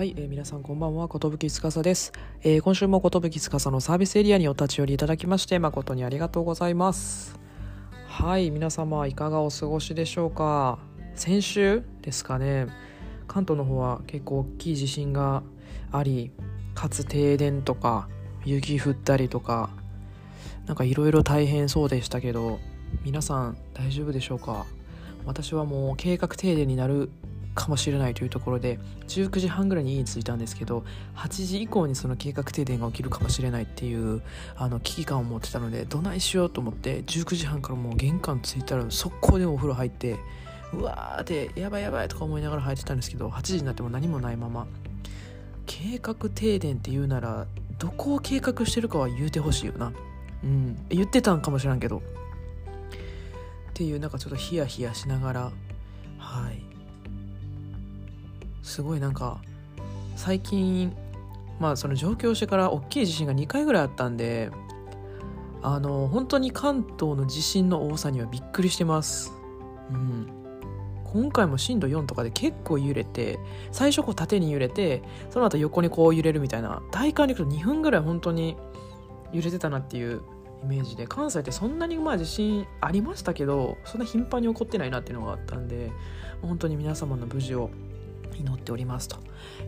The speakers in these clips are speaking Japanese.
はい、えー皆さんこんばんは、ことぶきつかさです。えー今週もことぶきつかさのサービスエリアにお立ち寄りいただきまして、誠にありがとうございます。はい、皆様いかがお過ごしでしょうか。先週ですかね、関東の方は結構大きい地震があり、かつ停電とか、雪降ったりとか、なんかいろいろ大変そうでしたけど、皆さん大丈夫でしょうか？私はもう計画停電になるかもしれないというところで19時半ぐらいに家に着いたんですけど8時以降にその計画停電が起きるかもしれないっていうあの危機感を持ってたのでどないしようと思って19時半からもう玄関着いたら速攻でお風呂入ってうわーってやばいやばいとか思いながら入ってたんですけど8時になっても何もないまま計画停電って言うならどこを計画してるかは言うてほしいよな。うん。言ってたんかもしらんけど。っていうなんかちょっとヒヤヒヤしながらはい。すごいなんか最近まあその上京してから大きい地震が2回ぐらいあったんであの本当に関東の地震の多さにはびっくりしてます。うん。今回も震度4とかで結構揺れて最初こう縦に揺れてその後横にこう揺れるみたいな体感でいくと2分ぐらい本当に揺れてたなっていうイメージで関西ってそんなにまあ地震ありましたけどそんな頻繁に起こってないなっていうのがあったんで本当に皆様の無事を祈っておりますと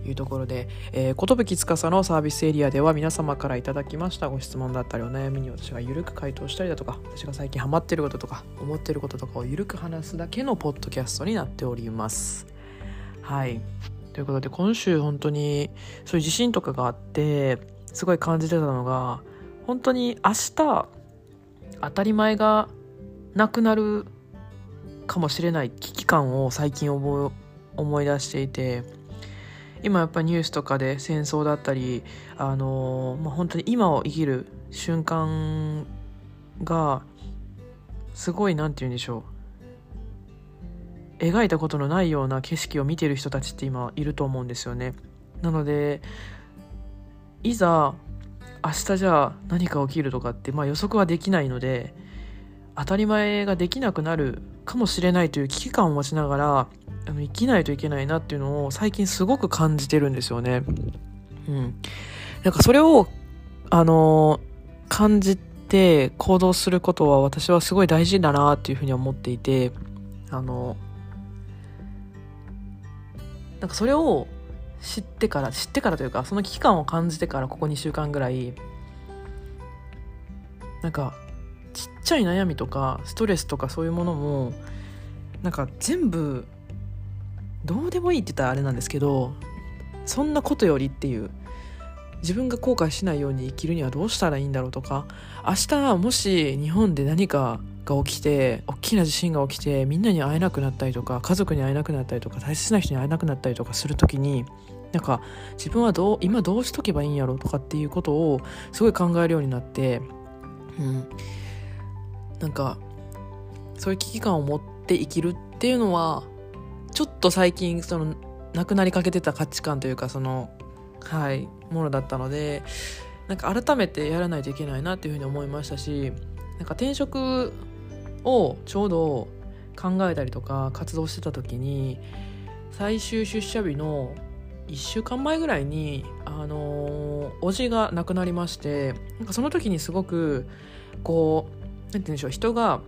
いうところで、えー、ことぶきつかさのサービスエリアでは皆様からいただきましたご質問だったりお悩みに私がゆるく回答したりだとか私が最近ハマってることとか思ってることとかをゆるく話すだけのポッドキャストになっております。はい。ということで今週本当にそういう地震とかがあってすごい感じてたのが本当に明日当たり前がなくなるかもしれない危機感を最近覚思い出していて今やっぱニュースとかで戦争だったりあのまあ、本当に今を生きる瞬間がすごい何て言うんでしょう。描いたことのないような景色を見てる人たちって今いると思うんですよね。なのでいざ明日じゃあ何か起きるとかって、まあ、予測はできないので当たり前ができなくなるかもしれないという危機感を持ちながらあの生きないといけないなっていうのを最近すごく感じてるんですよね。うん。なんかそれを、あの感じて行動することは私はすごい大事だなっていうふうに思っていて、あの、なんかそれを知ってから、知ってからというか、その危機感を感じてからここ2週間ぐらい、なんか、ちっちゃい悩みとかストレスとかそういうものもなんか全部どうでもいいって言ったらあれなんですけどそんなことよりっていう自分が後悔しないように生きるにはどうしたらいいんだろうとか明日もし日本で何かが起きて大きな地震が起きてみんなに会えなくなったりとか家族に会えなくなったりとか大切な人に会えなくなったりとかする時になんか自分はどう今どうしとけばいいんやろうとかっていうことをすごい考えるようになってうん。なんかそういう危機感を持って生きるっていうのはちょっと最近そのなくなりかけてた価値観というかそのはいものだったのでなんか改めてやらないといけないなっていうふうに思いましたしなんか転職をちょうど考えたりとか活動してた時に最終出社日の1週間前ぐらいにあのー、おじが亡くなりましてなんかその時にすごくこうなんて言うんでしょう人が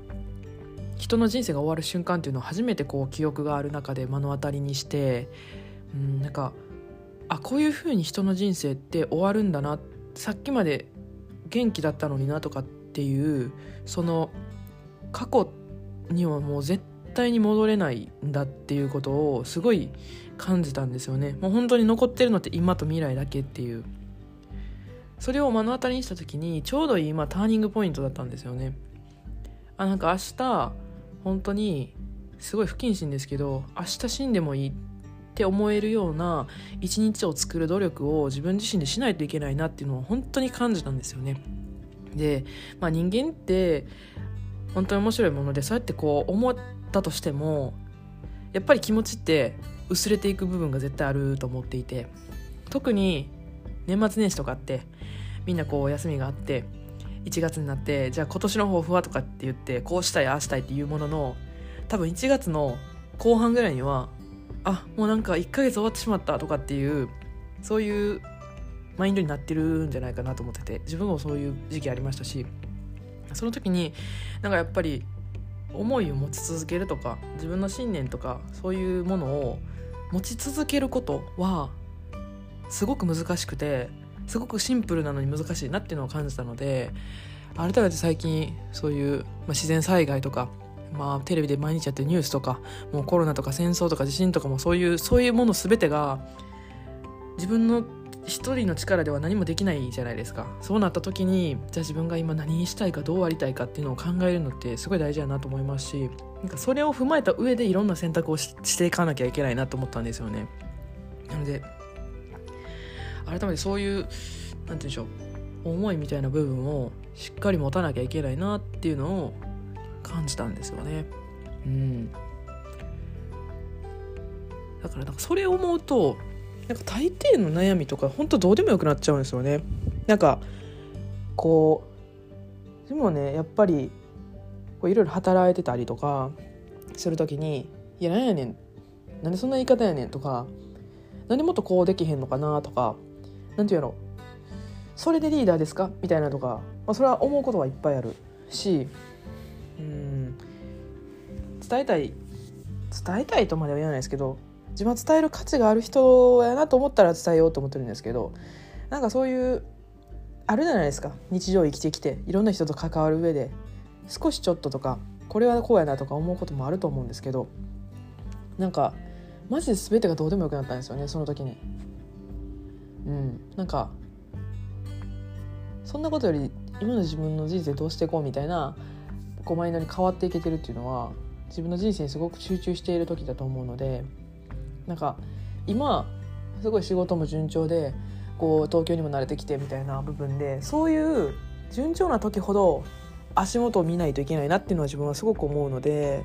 人の人生が終わる瞬間っていうのを初めてこう記憶がある中で目の当たりにしてうんなんかあこういうふうに人の人生って終わるんだなさっきまで元気だったのになとかっていうその過去にはもう絶対に戻れないんだっていうことをすごい感じたんですよね。もう本当に残ってるのって今と未来だけっていう。それを目の当たりにした時にちょうどいい今ターニングポイントだったんですよね。あなんか明日本当にすごい不謹慎ですけど明日死んでもいいって思えるような一日を作る努力を自分自身でしないといけないなっていうのを本当に感じたんですよね。で、まあ、人間って本当に面白いものでそうやってこう思ったとしてもやっぱり気持ちって薄れていく部分が絶対あると思っていて特に年末年始とかってみんなこう休みがあって1月になってじゃあ今年の抱負はとかって言ってこうしたいああしたいっていうものの多分1月の後半ぐらいにはあもうなんか1ヶ月終わってしまったとかっていうそういうマインドになってるんじゃないかなと思ってて自分もそういう時期ありましたしその時になんかやっぱり思いを持ち続けるとか自分の信念とかそういうものを持ち続けることはすごく難しくてすごくシンプルなのに難しいなっていうのを感じたので改めて最近そういう、まあ、自然災害とか、まあ、テレビで毎日やってるニュースとかもうコロナとか戦争とか地震とかもそういうそういうもの全てが自分の一人の力では何もできないじゃないですか。そうなった時にじゃあ自分が今何したいかどうありたいかっていうのを考えるのってすごい大事だなと思いますしなんかそれを踏まえた上でいろんな選択をしていかなきゃいけないなと思ったんですよね。なので改めてそういう何て言うんでしょう思いみたいな部分をしっかり持たなきゃいけないなっていうのを感じたんですよね。うん。だからなんかそれを思うとなんか大抵の悩みとか本当どうでもよくなっちゃうんですよね。なんかこうでもねやっぱりこういろいろ働いてたりとかする時に「いやなんやねんなんでそんな言い方やねん」とか「なんでもっとこうできへんのかな」とか何て言うやろ。それでリーダーですか？みたいなとか、まあ、それは思うことはいっぱいあるしうん。伝えたい伝えたいとまでは言わないですけど自分は伝える価値がある人やなと思ったら伝えようと思ってるんですけどなんかそういうあるじゃないですか。日常生きてきていろんな人と関わる上で少しちょっととかこれはこうやなとか思うこともあると思うんですけどなんかマジで全てがどうでもよくなったんですよねその時に。うん、なんかそんなことより今の自分の人生どうしていこうみたいなこうマインドに変わっていけてるっていうのは自分の人生にすごく集中している時だと思うのでなんか今すごい仕事も順調でこう東京にも慣れてきてみたいな部分でそういう順調な時ほど足元を見ないといけないなっていうのは自分はすごく思うので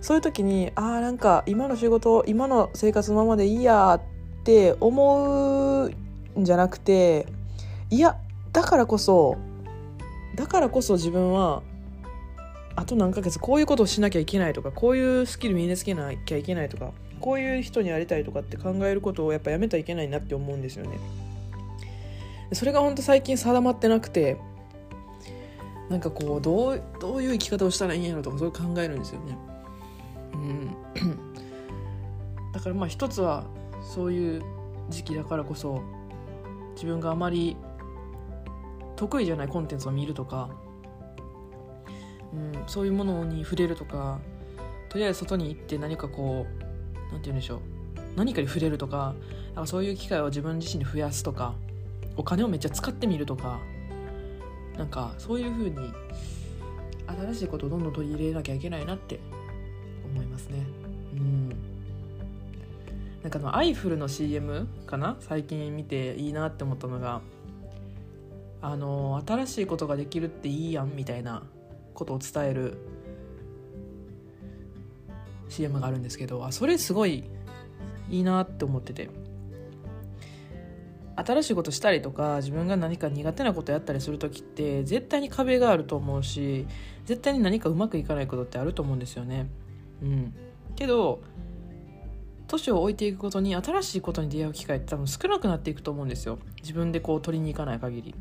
そういう時にああんか今の仕事今の生活のままでいいやって思うんじゃなくていやだからこそだからこそ自分はあと何ヶ月こういうことをしなきゃいけないとかこういうスキル身につけなきゃいけないとかこういう人になりたいとかって考えることをやっぱやめたらいけないなって思うんですよね。それが本当最近定まってなくてなんかこうどうどういう生き方をしたらいいんやろとかそういう考えるんですよね。うん、だからまあ一つはそういう時期だからこそ自分があまり得意じゃないコンテンツを見るとか、うん、そういうものに触れるとかとりあえず外に行って何かこう何て言うんでしょう何かに触れるとかなんかそういう機会を自分自身で増やすとかお金をめっちゃ使ってみるとかなんかそういう風に新しいことをどんどん取り入れなきゃいけないなって思いますね。なんかのアイフルの CM かな？最近見ていいなって思ったのがあの新しいことができるっていいやんみたいなことを伝える CM があるんですけどあそれすごいいいなって思ってて。新しいことしたりとか自分が何か苦手なことやったりする時って絶対に壁があると思うし絶対に何かうまくいかないことってあると思うんですよね。うん、けど年を置いていくことに新しいことに出会う機会って多分少なくなっていくと思うんですよ。自分でこう取りに行かない限り。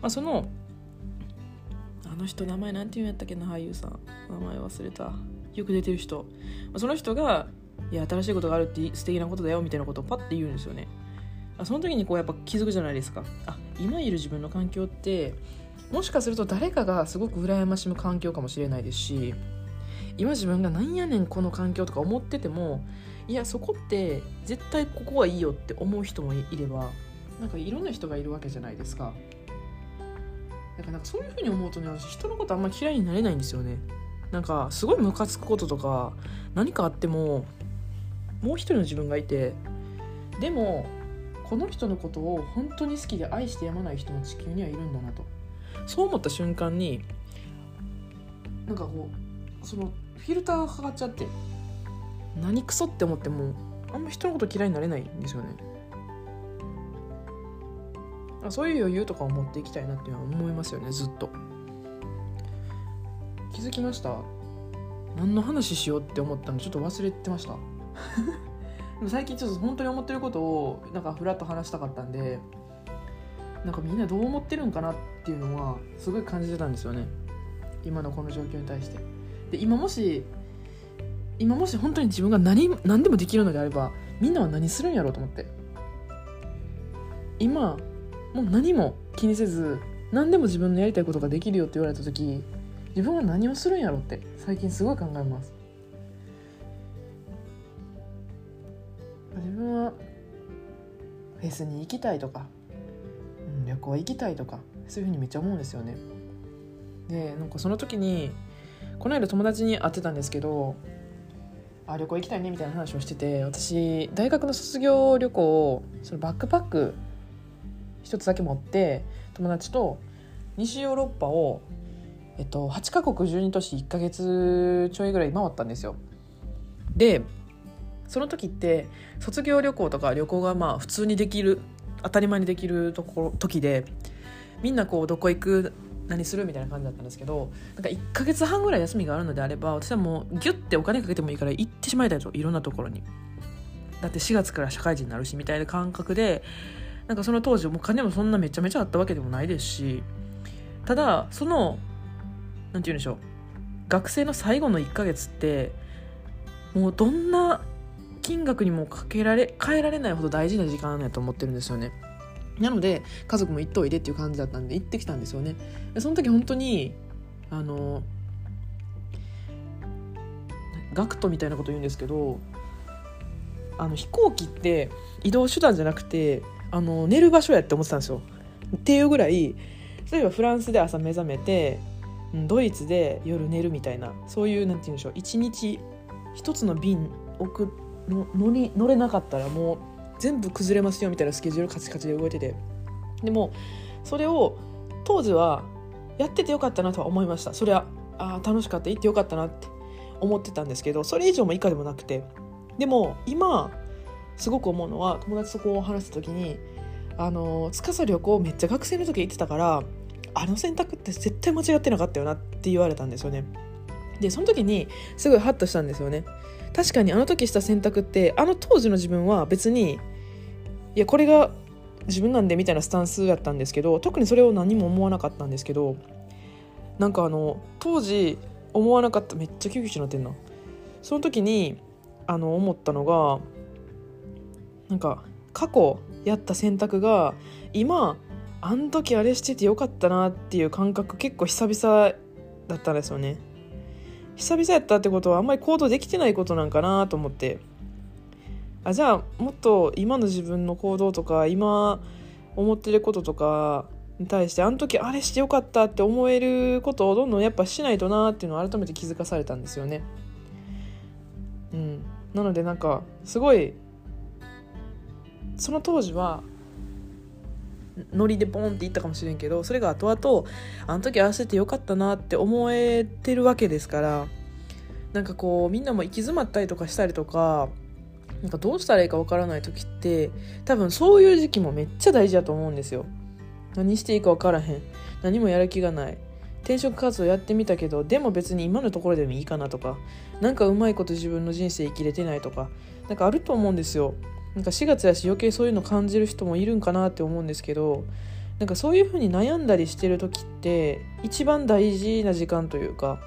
まあ、そのあの人名前なんて言うんやったっけな俳優さん。名前忘れた。よく出てる人。その人がいや新しいことがあるって素敵なことだよみたいなことをパッて言うんですよね。その時にこうやっぱ気づくじゃないですか。あ今いる自分の環境ってもしかすると誰かがすごく羨ましむ環境かもしれないですし今自分がなんやねんこの環境とか思っててもいやそこって絶対ここはいいよって思う人もいればなんかいろんな人がいるわけじゃないですか。だからなんかそういうふうに思うとね私人のことあんま嫌いになれないんですよね。なんかすごいムカつくこととか何かあってももう一人の自分がいてでもこの人のことを本当に好きで愛してやまない人も地球にはいるんだなと。そう思った瞬間になんかこうそのフィルターがかかっちゃって何クソって思ってもあんま人のこと嫌いになれないんですよね。そういう余裕とかを持っていきたいなっていうのは思いますよねずっと。気づきました？何の話しようって思ったの？ちょっと忘れてました。も最近ちょっと本当に思ってることをなんかフラッと話したかったんでなんかみんなどう思ってるんかなっていうのはすごい感じてたんですよね。今のこの状況に対して。で今もし今もし本当に自分が何何でもできるのであればみんなは何するんやろうと思って。今もう何も気にせず何でも自分のやりたいことができるよって言われた時自分は何をするんやろうって最近すごい考えます。自分はフェスに行きたいとか、うん、旅行行きたいとかそういうふうにめっちゃ思うんですよね。でなんかその時にこの間友達に会ってたんですけどあ旅行行きたいねみたいな話をしてて私大学の卒業旅行をそのバックパック一つだけ持って友達と西ヨーロッパを、えっと、8カ国12都市1か月ちょいぐらい回ったんですよ。でその時って卒業旅行とか旅行がまあ普通にできる当たり前にできるところ時でみんなこうどこ行く何するみたいな感じだったんですけどなんか1か月半ぐらい休みがあるのであれば私はもうギュッてお金かけてもいいから行ってしまいたいといろんなところに。だって4月から社会人になるしみたいな感覚でなんかその当時お金もそんなめちゃめちゃあったわけでもないですしただその何て言うんでしょう学生の最後の1ヶ月ってもうどんな金額にもかけられ変えられないほど大事な時間やと思ってるんですよね。なので家族も行っといでっていう感じだったんで行ってきたんですよね。でその時本当にあのガクトみたいなこと言うんですけどあの飛行機って移動手段じゃなくてあの寝る場所やって思ってたんですよ。っていうぐらい例えばフランスで朝目覚めてドイツで夜寝るみたいなそういうなんて言うんでしょう一日一つの便置くの乗り乗れなかったらもう全部崩れますよみたいなスケジュールカチカチで動いてて。でもそれを当時はやっててよかったなとは思いました。それはあ楽しかった行ってよかったなって思ってたんですけどそれ以上も以下でもなくて。でも今すごく思うのは友達とこう話した時にあの司旅行めっちゃ学生の時行ってたからあの選択って絶対間違ってなかったよなって言われたんですよね。でその時にすごいハッとしたんですよね。確かにあの時した選択ってあの当時の自分は別にいやこれが自分なんでみたいなスタンスやったんですけど特にそれを何も思わなかったんですけどなんかあの当時思わなかっためっちゃ救急車乗ってんな。その時にあの思ったのがなんか過去やった選択が今あん時あれしててよかったなっていう感覚結構久々だったんですよね。久々やったってことはあんまり行動できてないことなんかなと思って。あじゃあもっと今の自分の行動とか今思ってることとかに対してあの時あれしてよかったって思えることをどんどんやっぱしないとなっていうのを改めて気づかされたんですよね。うん、なのでなんかすごいその当時はノリでポンって言ったかもしれんけどそれが後々あの時合わせてよかったなって思えてるわけですからなんかこうみんなも行き詰まったりとかしたりとかなんかどうしたらいいかわからない時って多分そういう時期もめっちゃ大事だと思うんですよ。何していいか分からへん。何もやる気がない。転職活動やってみたけどでも別に今のところでもいいかなとか何かうまいこと自分の人生生きれてないとか何かあると思うんですよ。なんか4月やし余計そういうの感じる人もいるんかなって思うんですけどなんかそういうふうに悩んだりしてる時って一番大事な時間というか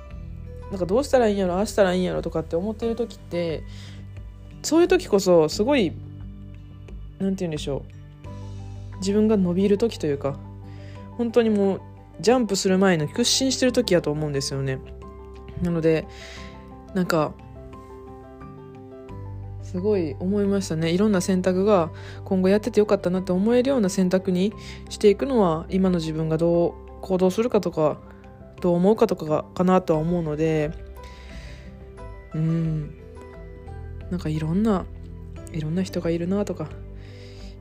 なんかどうしたらいいんやろああしたらいいんやろとかって思ってる時ってそういう時こそすごい何て言うんでしょう。自分が伸びる時というか本当にもうジャンプする前の屈伸してる時やと思うんですよね。なのでなんかすごい思いましたね。いろんな選択が今後やっててよかったなって思えるような選択にしていくのは今の自分がどう行動するかとかどう思うかとかかなとは思うのでうん。なんかいろんないろんな人がいるなとか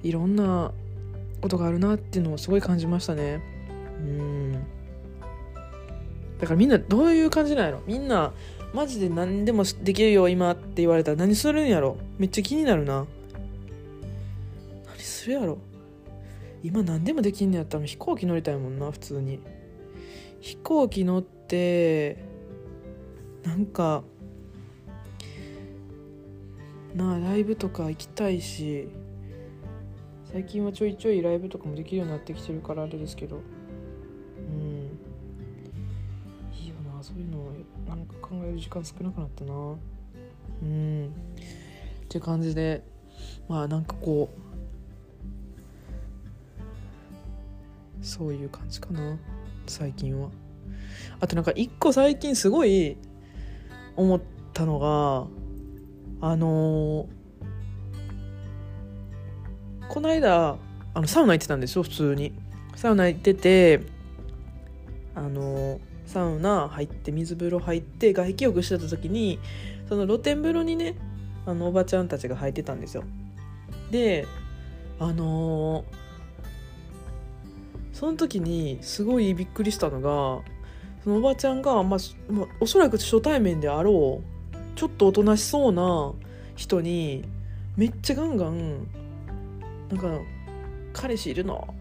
いろんなことがあるなっていうのをすごい感じましたね。うん。だからみんなどういう感じなんやろ？みんなマジで何でもできるよ今って言われたら何するんやろ？めっちゃ気になるな。何するやろ？今何でもできんのやったら飛行機乗りたいもんな普通に。飛行機乗ってなんかなあライブとか行きたいし最近はちょいちょいライブとかもできるようになってきてるからあれですけど。うん。いいよなそういうのなんか考える時間少なくなったな。うん。って感じでまあなんかこうそういう感じかな最近は。あとなんか一個最近すごい思ったのがあのー、この間あのサウナ行ってたんですよ普通に。サウナ行っててあのー、サウナ入って水風呂入って外気浴してた時にその露天風呂にねあのおばちゃんたちが入ってたんですよ。であのー、その時にすごいびっくりしたのがそのおばちゃんが、まあ、おそらく初対面であろうちょっとおとなしそうな人にめっちゃガンガンなんか「彼氏いるの？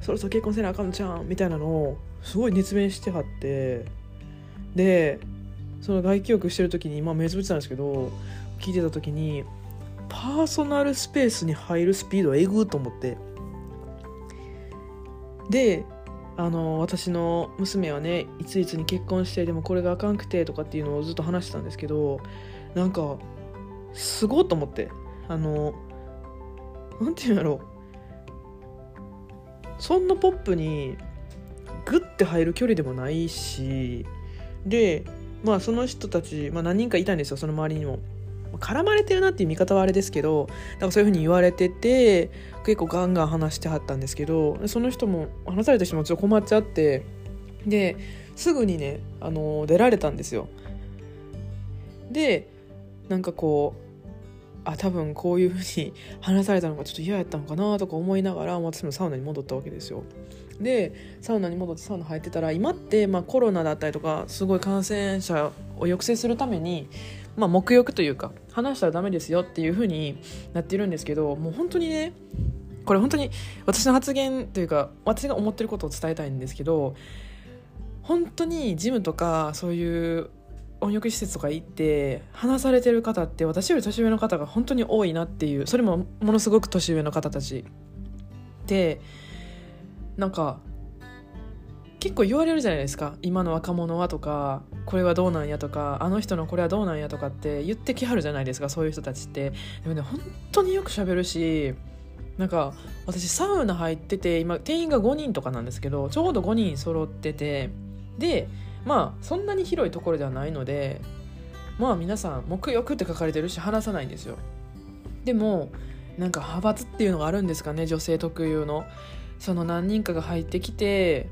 そろそろ結婚せなあかんじゃん」みたいなのをすごい熱弁してはってでその外気浴してる時にまあ目つぶってたんですけど聞いてた時にパーソナルスペースに入るスピードはえぐと思って。であの私の娘はねいついつに結婚してでもこれがあかんくてとかっていうのをずっと話してたんですけどなんかすごいと思ってあのなんていうんやろうそんなポップにグッて入る距離でもないしでまあその人たち、まあ、何人かいたんですよその周りにも。絡まれてるなっていう見方はあれですけどなんかそういうふうに言われてて結構ガンガン話してはったんですけどその人も話された人もちょっと困っちゃってですぐにねあの出られたんですよ。でなんかこうあ多分こういうふうに 話されたのがちょっと嫌やったのかなとか思いながら私もサウナに戻ったわけですよ。でサウナに戻ってサウナ入ってたら今って、まあ、コロナだったりとかすごい感染者を抑制するためにまあ、目欲というか話したらダメですよっていう風になってるんですけどもう本当にねこれ本当に私の発言というか私が思ってることを伝えたいんですけど本当にジムとかそういう温浴施設とか行って話されてる方って私より年上の方が本当に多いなっていうそれもものすごく年上の方たちでなんか結構言われるじゃないですか。今の若者はとかこれはどうなんやとかあの人のこれはどうなんやとかって言ってきはるじゃないですかそういう人たちって。でもね本当によく喋るしなんか私サウナ入ってて今店員が5人とかなんですけどちょうど5人揃っててでまあそんなに広いところではないのでまあ皆さん目欲って書かれてるし話さないんですよ。でもなんか派閥っていうのがあるんですかね女性特有の。その何人かが入ってきて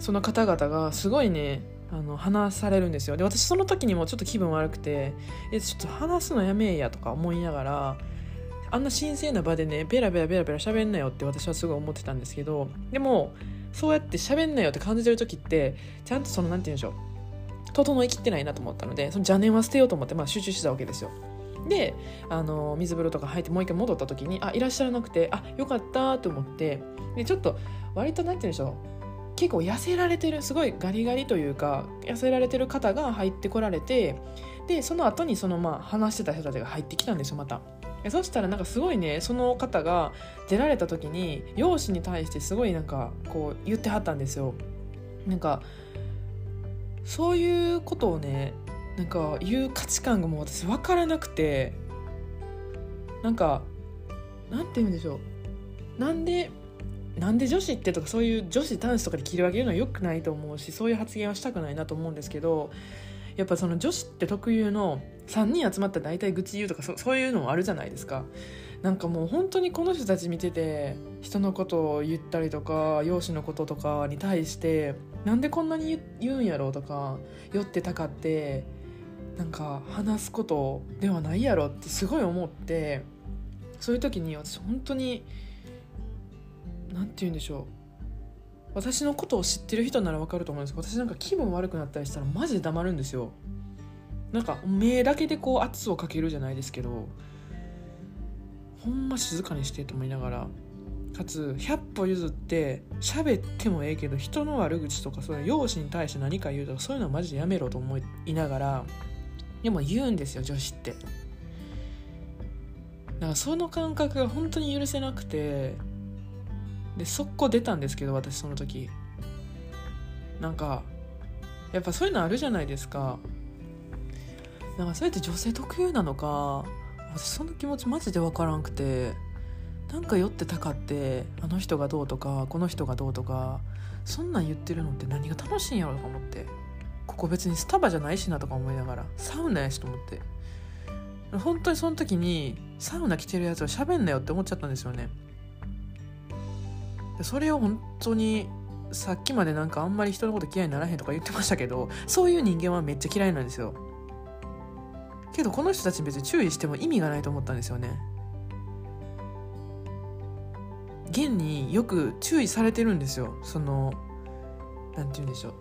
その方々がすごいねあの話されるんですよ。で私その時にもちょっと気分悪くてえちょっと話すのやめえやとか思いながらあんな神聖な場でねベラベラベラベラ喋んなよって私はすごい思ってたんですけどでもそうやって喋んなよって感じてる時ってちゃんとその何て言うんでしょう整いきってないなと思ったのでその邪念は捨てようと思って、まあ、集中してたわけですよ。であの水風呂とか入ってもう一回戻った時にあいらっしゃらなくてあよかったと思ってでちょっと割と何て言うんでしょう結構痩せられてるすごいガリガリというか痩せられてる方が入ってこられてでその後にそのまあ話してた人たちが入ってきたんですよまた。そしたらなんかすごいねその方が出られた時に容姿に対してすごいなんかこう言ってはったんですよ。なんかそういうことをねなんか言う価値観がもう私分からなくてなんかなんて言うんでしょうなんでなんで女子ってとかそういう女子男子とかで切り分けるのは良くないと思うしそういう発言はしたくないなと思うんですけどやっぱその女子って特有の3人集まったら大体愚痴言うとかそそういうのもあるじゃないですか。なんかもう本当にこの人たち見てて人のことを言ったりとか容姿のこととかに対してなんでこんなに言うんやろうとか酔ってたかってなんか話すことではないやろってすごい思ってそういう時に私本当に何て言うんでしょう。私のことを知ってる人なら分かると思うんですけど私なんか気分悪くなったりしたらマジで黙るんですよ。なんか目だけでこう圧をかけるじゃないですけどほんま静かにしてと思いながらかつ100歩譲って喋ってもええけど人の悪口とかそういう容姿に対して何か言うとかそういうのはマジでやめろと思いながらでも言うんですよ女子って。だからその感覚が本当に許せなくてで速攻出たんですけど私その時。なんかやっぱそういうのあるじゃないですか。なんかそれって女性特有なのか私その気持ちマジで分からんくてなんか酔ってたかってあの人がどうとかこの人がどうとかそんなん言ってるのって何が楽しいんやろとか思ってここ別にスタバじゃないしなとか思いながらサウナやしと思って。本当にその時にサウナ来てるやつは喋んなよって思っちゃったんですよね。それを本当にさっきまでなんかあんまり人のこと嫌いにならへんとか言ってましたけどそういう人間はめっちゃ嫌いなんですよ。けどこの人たち別に注意しても意味がないと思ったんですよね。現によく注意されてるんですよ。その何て言うんでしょう。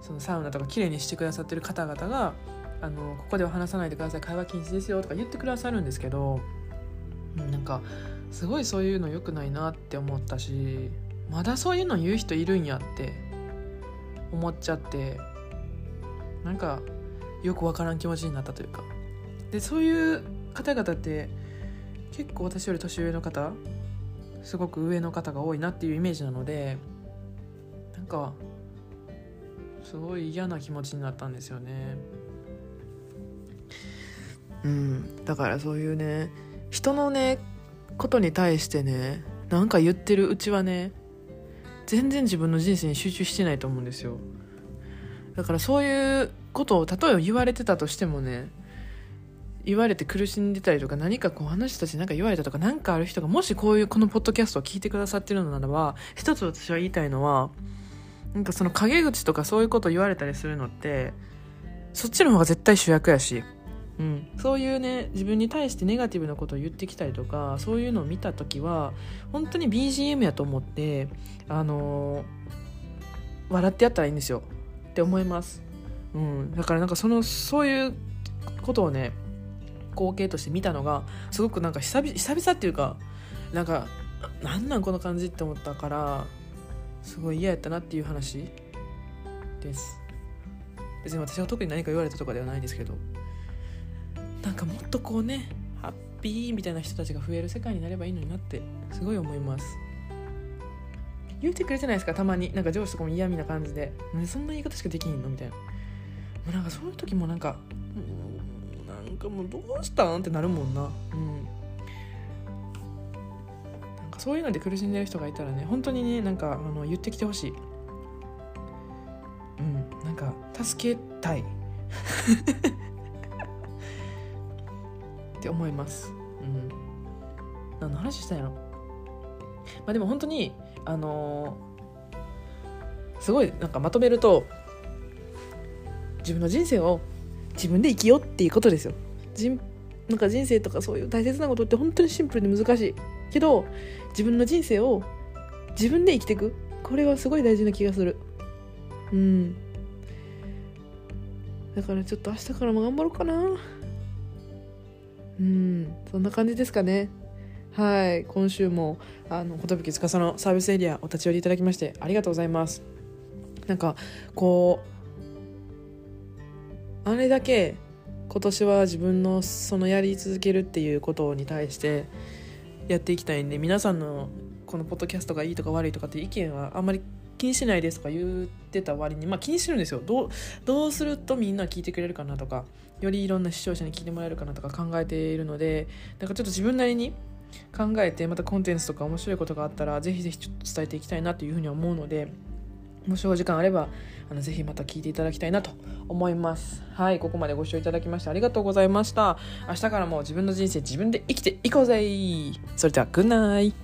そのサウナとか綺麗にしてくださってる方々があのここでは話さないでください。会話禁止ですよとか言ってくださるんですけどなんかすごいそういうの良くないなって思ったし。まだそういうの言う人いるんやって思っちゃってなんかよくわからん気持ちになったというかでそういう方々って結構私より年上の方すごく上の方が多いなっていうイメージなのでなんかすごい嫌な気持ちになったんですよね。うん、だからそういうね人のねことに対してねなんか言ってるうちはね全然自分の人生に集中してないと思うんですよ。だからそういうことを例えば言われてたとしてもね言われて苦しんでたりとか何かこう話たち何か言われたとか何かある人がもしこういうこのポッドキャストを聞いてくださってるのならば一つ私は言いたいのはなんかその陰口とかそういうことを言われたりするのってそっちの方が絶対主役やし、うん、そういうね自分に対してネガティブなことを言ってきたりとかそういうのを見た時は本当に BGM やと思ってあのー、笑ってやったらいいんですよ。って思います、うん、だからなんかそのそういうことをね光景として見たのがすごくなんか久々久々っていうかなんかなんなんこの感じって思ったからすごい嫌やったなっていう話です。別に私は特に何か言われたとかではないですけど。なんかもっとこうねハッピーみたいな人たちが増える世界になればいいのになってすごい思います。言うてくれてないですか？たまに。なんか上司とかも嫌味な感じで「そんな言い方しかできんの?」みたいな。もうなんかそういう時もなんかなんかもうどうしたん？ってなるもんな。うん。なんかそういうので苦しんでる人がいたらね本当にねなんかあの言ってきてほしい。うん。なんか助けたい。って思います。うん。何の話したんやろ。まあでも本当にあのー、すごいなんかまとめると自分の人生を自分で生きようっていうことですよ。人なんか人生とかそういう大切なことって本当にシンプルで難しい。けど自分の人生を自分で生きていく。これはすごい大事な気がする。うん。だからちょっと明日からも頑張ろうかな。うんそんな感じですかね。はい今週もあの寿司のサービスエリアお立ち寄りいただきましてありがとうございます。なんかこうあれだけ今年は自分のそのやり続けるっていうことに対してやっていきたいんで皆さんのこのポッドキャストがいいとか悪いとかって意見はあんまり気にしないですとか言ってた割にまあ気にしてるんですよ。どうどうするとみんな聞いてくれるかなとかよりいろんな視聴者に聞いてもらえるかなとか考えているのでなんかちょっと自分なりに考えてまたコンテンツとか面白いことがあったらぜひぜひちょっと伝えていきたいなというふうに思うのでもしお時間あればあのぜひまた聞いていただきたいなと思います。はいここまでご視聴いただきましてありがとうございました。明日からも自分の人生自分で生きていこうぜ。それではグッナイ